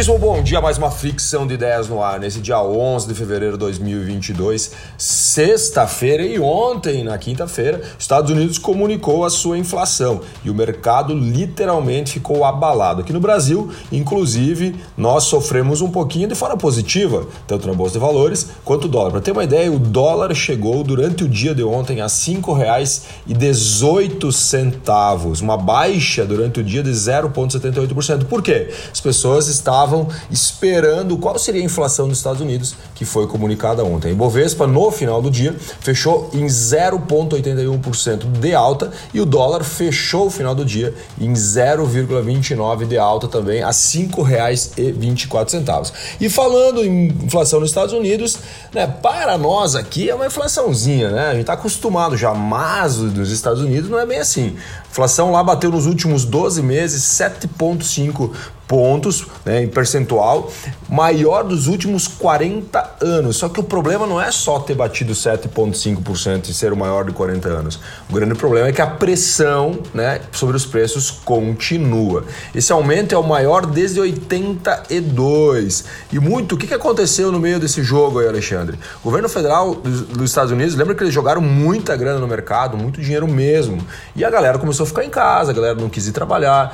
Muitíssimo bom dia, mais uma fricção de ideias no ar, nesse dia 11 de fevereiro de 2022, sexta-feira e ontem, na quinta-feira, Estados Unidos comunicou a sua inflação e o mercado literalmente ficou abalado. Aqui no Brasil, inclusive, nós sofremos um pouquinho de forma positiva, tanto na Bolsa de Valores quanto o dólar. Para ter uma ideia, o dólar chegou durante o dia de ontem a R$ 5,18, uma baixa durante o dia de 0,78%. Por quê? As pessoas estavam esperando qual seria a inflação dos Estados Unidos, que foi comunicada ontem. A Ibovespa, no final do dia, fechou em 0,81% de alta e o dólar fechou o final do dia em 0,29% de alta também, a R$ 5,24. E falando em inflação nos Estados Unidos, né, para nós aqui é uma inflaçãozinha, né? A gente está acostumado já, mas nos Estados Unidos não é bem assim. A inflação lá bateu nos últimos 12 meses 7,5 pontos né, em percentual, maior dos últimos 40 anos. Só que o problema não é só ter batido 7,5% e ser o maior de 40 anos. O grande problema é que a pressão né, sobre os preços continua. Esse aumento é o maior desde 82. E muito, o que aconteceu no meio desse jogo aí, Alexandre? O governo federal dos Estados Unidos, lembra que eles jogaram muita grana no mercado, muito dinheiro mesmo. E a galera começou a ficar em casa, a galera não quis ir trabalhar,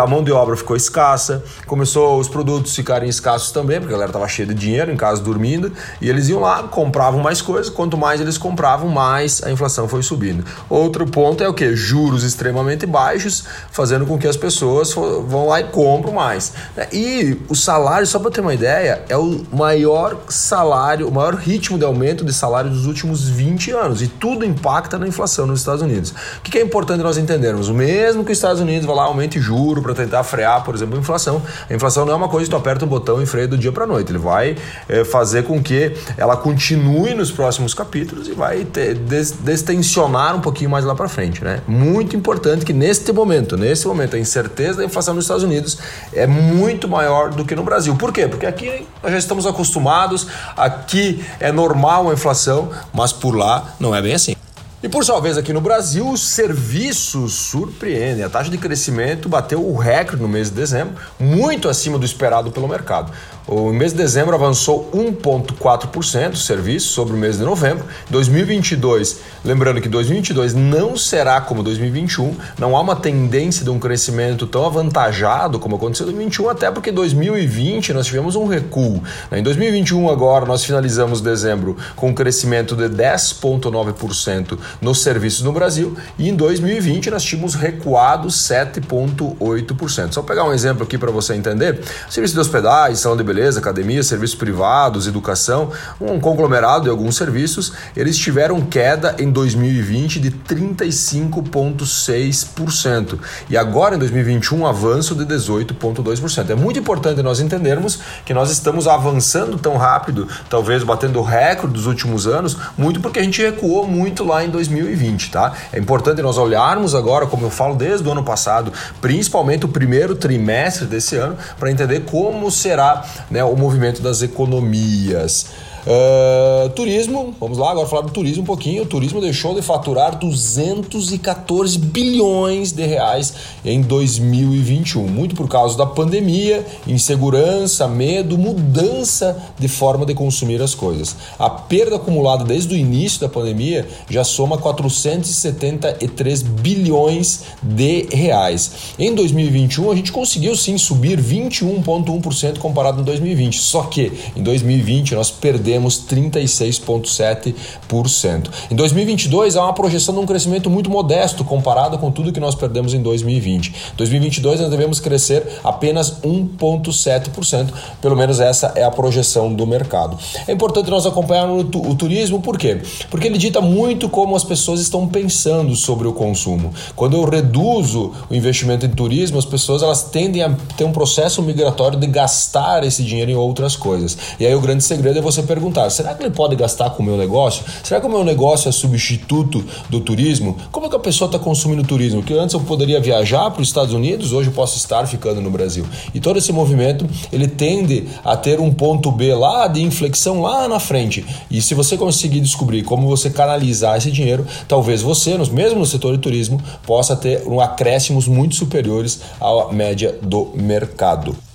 a mão de obra ficou escassa, começou os produtos ficarem escassos também, porque a galera estava cheia de dinheiro em casa dormindo, e eles iam lá, compravam mais coisas, quanto mais eles compravam, mais a inflação foi subindo. Outro ponto é o que? Juros extremamente baixos, fazendo com que as pessoas vão lá e compram mais. E o salário, só para ter uma ideia, é o maior salário, o maior ritmo de aumento de salário dos últimos 20 anos, e tudo impacta na inflação nos Estados Unidos. O que é importante nós entendermos? O mesmo que os Estados Unidos vá lá, aumente juros, para tentar frear, por exemplo, a inflação. A inflação não é uma coisa que tu aperta um botão e freia do dia para noite. Ele vai é, fazer com que ela continue nos próximos capítulos e vai ter, des, destensionar um pouquinho mais lá para frente, né? Muito importante que neste momento, nesse momento, a incerteza da inflação nos Estados Unidos é muito maior do que no Brasil. Por quê? Porque aqui nós já estamos acostumados, aqui é normal a inflação, mas por lá não é bem assim. E por sua vez, aqui no Brasil, os serviços surpreendem. A taxa de crescimento bateu o recorde no mês de dezembro, muito acima do esperado pelo mercado. O mês de dezembro avançou 1,4% serviço sobre o mês de novembro. 2022, lembrando que 2022 não será como 2021, não há uma tendência de um crescimento tão avantajado como aconteceu em 2021, até porque em 2020 nós tivemos um recuo. Em 2021 agora nós finalizamos dezembro com um crescimento de 10,9% nos serviços no Brasil e em 2020 nós tínhamos recuado 7,8%. Só pegar um exemplo aqui para você entender: serviço de hospedagem, salão de beleza beleza, academia, serviços privados, educação, um conglomerado de alguns serviços, eles tiveram queda em 2020 de 35,6%. E agora em 2021, um avanço de 18,2%. É muito importante nós entendermos que nós estamos avançando tão rápido, talvez batendo o recorde dos últimos anos, muito porque a gente recuou muito lá em 2020, tá? É importante nós olharmos agora, como eu falo desde o ano passado, principalmente o primeiro trimestre desse ano, para entender como será né, o movimento das economias. Uh, turismo, vamos lá agora falar do turismo um pouquinho. O turismo deixou de faturar 214 bilhões de reais em 2021, muito por causa da pandemia, insegurança, medo, mudança de forma de consumir as coisas. A perda acumulada desde o início da pandemia já soma 473 bilhões de reais. Em 2021 a gente conseguiu sim subir 21,1% comparado com 2020. Só que em 2020 nós perdemos teremos 36,7%. Em 2022, há uma projeção de um crescimento muito modesto comparado com tudo que nós perdemos em 2020. Em 2022, nós devemos crescer apenas 1,7%, pelo menos essa é a projeção do mercado. É importante nós acompanharmos o turismo, por quê? Porque ele dita muito como as pessoas estão pensando sobre o consumo. Quando eu reduzo o investimento em turismo, as pessoas elas tendem a ter um processo migratório de gastar esse dinheiro em outras coisas. E aí o grande segredo é você perguntar: será que ele pode gastar com o meu negócio? Será que o meu negócio é substituto do turismo? Como é que a pessoa está consumindo turismo? Que antes eu poderia viajar para os Estados Unidos, hoje eu posso estar ficando no Brasil. E todo esse movimento ele tende a ter um ponto B lá de inflexão lá na frente. E se você conseguir descobrir como você canalizar esse dinheiro, talvez você, mesmo no setor de turismo, possa ter um acréscimos muito superiores à média do mercado.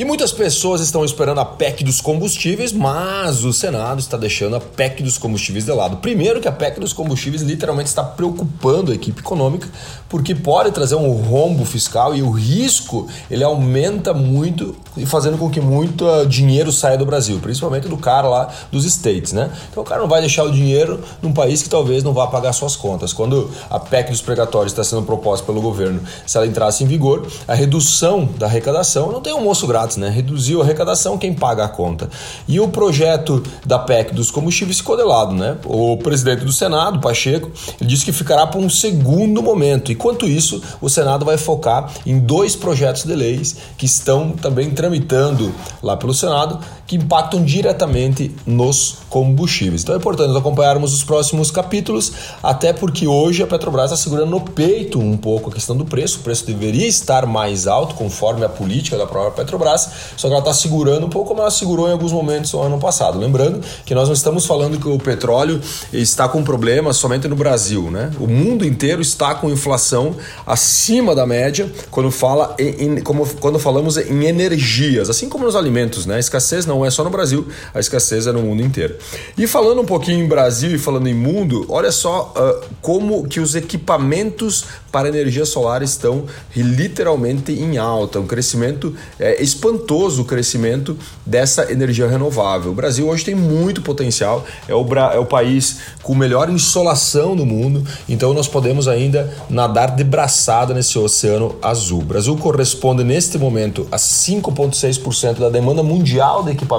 E muitas pessoas estão esperando a PEC dos combustíveis, mas o Senado está deixando a PEC dos combustíveis de lado. Primeiro que a PEC dos combustíveis literalmente está preocupando a equipe econômica, porque pode trazer um rombo fiscal e o risco ele aumenta muito fazendo com que muito uh, dinheiro saia do Brasil, principalmente do cara lá dos States, né? Então o cara não vai deixar o dinheiro num país que talvez não vá pagar suas contas. Quando a PEC dos precatórios está sendo proposta pelo governo, se ela entrasse em vigor, a redução da arrecadação não tem almoço grátis, né? Reduziu a arrecadação, quem paga a conta. E o projeto da PEC dos combustíveis ficou de lado, né? O presidente do Senado, Pacheco, disse que ficará para um segundo momento. Enquanto isso, o Senado vai focar em dois projetos de leis que estão também tramitando lá pelo Senado, que impactam diretamente nos combustíveis. Então é importante acompanharmos os próximos capítulos, até porque hoje a Petrobras está segurando no peito um pouco a questão do preço. O preço deveria estar mais alto, conforme a política da própria Petrobras, só que ela está segurando um pouco como ela segurou em alguns momentos no ano passado. Lembrando que nós não estamos falando que o petróleo está com problemas somente no Brasil, né? O mundo inteiro está com inflação acima da média quando fala em, em como, quando falamos em energias, assim como nos alimentos, né? A escassez não é só no Brasil, a escassez é no mundo inteiro. E falando um pouquinho em Brasil e falando em mundo, olha só uh, como que os equipamentos para energia solar estão literalmente em alta, um crescimento é, espantoso o crescimento dessa energia renovável. O Brasil hoje tem muito potencial, é o, é o país com melhor insolação do mundo, então nós podemos ainda nadar de braçada nesse oceano azul. O Brasil corresponde neste momento a 5,6% da demanda mundial de equipamentos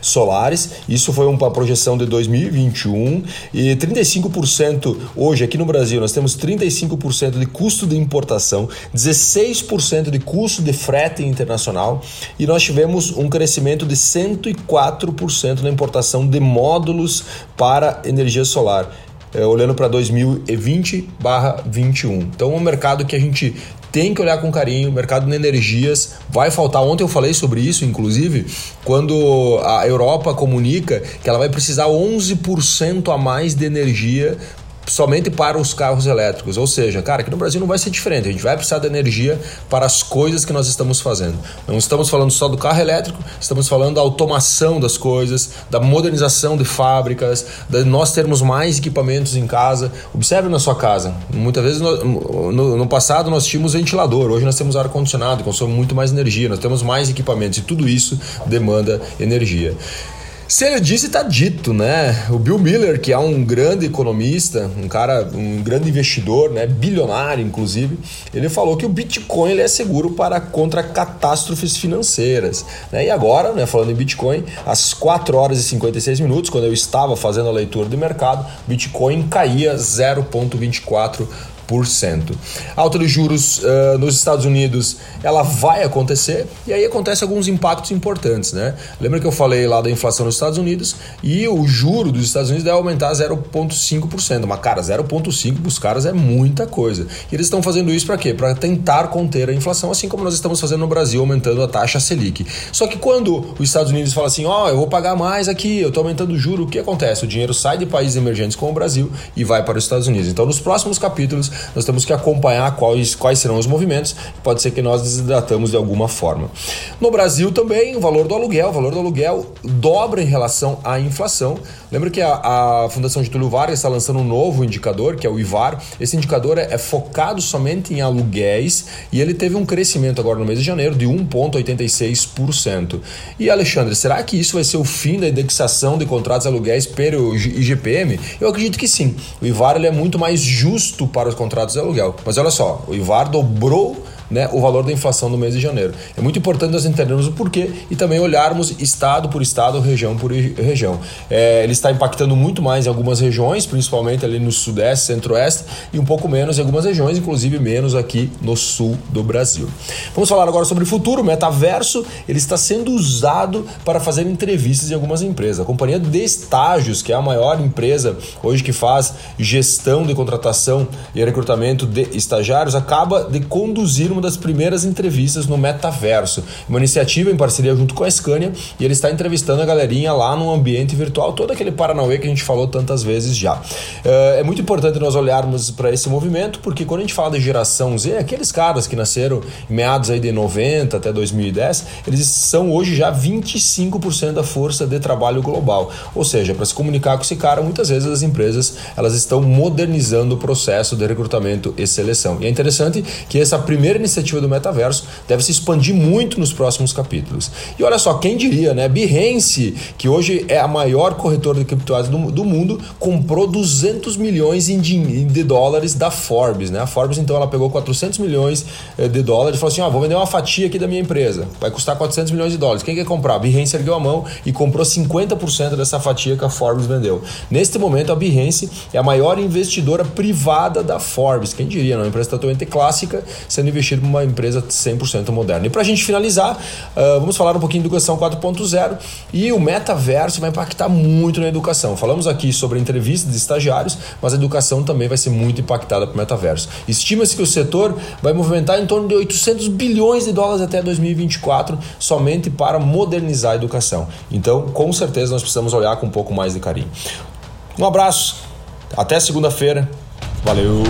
solares, isso foi uma projeção de 2021 e 35% hoje aqui no Brasil nós temos 35% de custo de importação, 16% de custo de frete internacional e nós tivemos um crescimento de 104% na importação de módulos para energia solar. É, olhando para 2020/21. Então, é um mercado que a gente tem que olhar com carinho. Mercado de energias vai faltar. Ontem eu falei sobre isso, inclusive, quando a Europa comunica que ela vai precisar 11% a mais de energia somente para os carros elétricos. Ou seja, cara, aqui no Brasil não vai ser diferente. A gente vai precisar de energia para as coisas que nós estamos fazendo. Não estamos falando só do carro elétrico, estamos falando da automação das coisas, da modernização de fábricas, de nós termos mais equipamentos em casa. Observe na sua casa. Muitas vezes no, no, no passado nós tínhamos ventilador, hoje nós temos ar-condicionado, consome muito mais energia, nós temos mais equipamentos e tudo isso demanda energia. Se ele disse, está dito, né? O Bill Miller, que é um grande economista, um cara, um grande investidor, né? bilionário inclusive, ele falou que o Bitcoin ele é seguro para contra catástrofes financeiras. Né? E agora, né, falando em Bitcoin, às 4 horas e 56 minutos, quando eu estava fazendo a leitura de mercado, Bitcoin caía 0,24 a alta de juros uh, nos Estados Unidos ela vai acontecer e aí acontece alguns impactos importantes, né? Lembra que eu falei lá da inflação nos Estados Unidos e o juro dos Estados Unidos deve aumentar 0,5%. Mas cara, 0,5% para os caras é muita coisa. E eles estão fazendo isso para quê? Para tentar conter a inflação, assim como nós estamos fazendo no Brasil, aumentando a taxa Selic. Só que quando os Estados Unidos fala assim, ó, oh, eu vou pagar mais aqui, eu estou aumentando o juro, o que acontece? O dinheiro sai de países emergentes como o Brasil e vai para os Estados Unidos. Então, nos próximos capítulos nós temos que acompanhar quais, quais serão os movimentos. Pode ser que nós desidratamos de alguma forma. No Brasil também, o valor do aluguel, o valor do aluguel dobra em relação à inflação. Lembra que a, a Fundação Getúlio Vargas está lançando um novo indicador, que é o IVAR. Esse indicador é, é focado somente em aluguéis e ele teve um crescimento agora no mês de janeiro de 1,86%. E Alexandre, será que isso vai ser o fim da indexação de contratos aluguéis pelo IGPM? Eu acredito que sim. O IVAR é muito mais justo para os contratos de aluguel. Mas olha só, o IVAR dobrou né, o valor da inflação no mês de janeiro. É muito importante nós entendermos o porquê e também olharmos estado por estado, região por região. É, ele está impactando muito mais em algumas regiões, principalmente ali no sudeste, centro-oeste, e um pouco menos em algumas regiões, inclusive menos aqui no sul do Brasil. Vamos falar agora sobre o futuro. O metaverso ele está sendo usado para fazer entrevistas em algumas empresas. A companhia de estágios, que é a maior empresa hoje que faz gestão de contratação e recrutamento de estagiários, acaba de conduzir uma das primeiras entrevistas no Metaverso, uma iniciativa em parceria junto com a Scania, e ele está entrevistando a galerinha lá no ambiente virtual, todo aquele Paranauê que a gente falou tantas vezes já. É muito importante nós olharmos para esse movimento, porque quando a gente fala de geração Z, aqueles caras que nasceram em meados aí de 90 até 2010, eles são hoje já 25% da força de trabalho global. Ou seja, para se comunicar com esse cara, muitas vezes as empresas elas estão modernizando o processo de recrutamento e seleção. E é interessante que essa primeira iniciativa do metaverso deve se expandir muito nos próximos capítulos. E olha só, quem diria, né? Behance, que hoje é a maior corretora de criptomoedas do, do mundo, comprou 200 milhões de dólares da Forbes, né? A Forbes então ela pegou 400 milhões eh, de dólares e falou assim: "Ó, ah, vou vender uma fatia aqui da minha empresa. Vai custar 400 milhões de dólares. Quem quer comprar?" A Behance ergueu a mão e comprou 50% dessa fatia que a Forbes vendeu. Neste momento a Behance é a maior investidora privada da Forbes. Quem diria, não? Uma empresa totalmente clássica sendo investida por uma empresa 100% moderna. E para a gente finalizar, uh, vamos falar um pouquinho de educação 4.0 e o metaverso vai impactar muito na educação. Falamos aqui sobre entrevistas de estagiários, mas a educação também vai ser muito impactada pelo metaverso. Estima-se que o setor vai movimentar em torno de 800 bilhões de dólares até 2024 somente para modernizar a educação. Então, com certeza, nós precisamos olhar com um pouco mais de carinho. Um abraço, até segunda-feira. Valeu!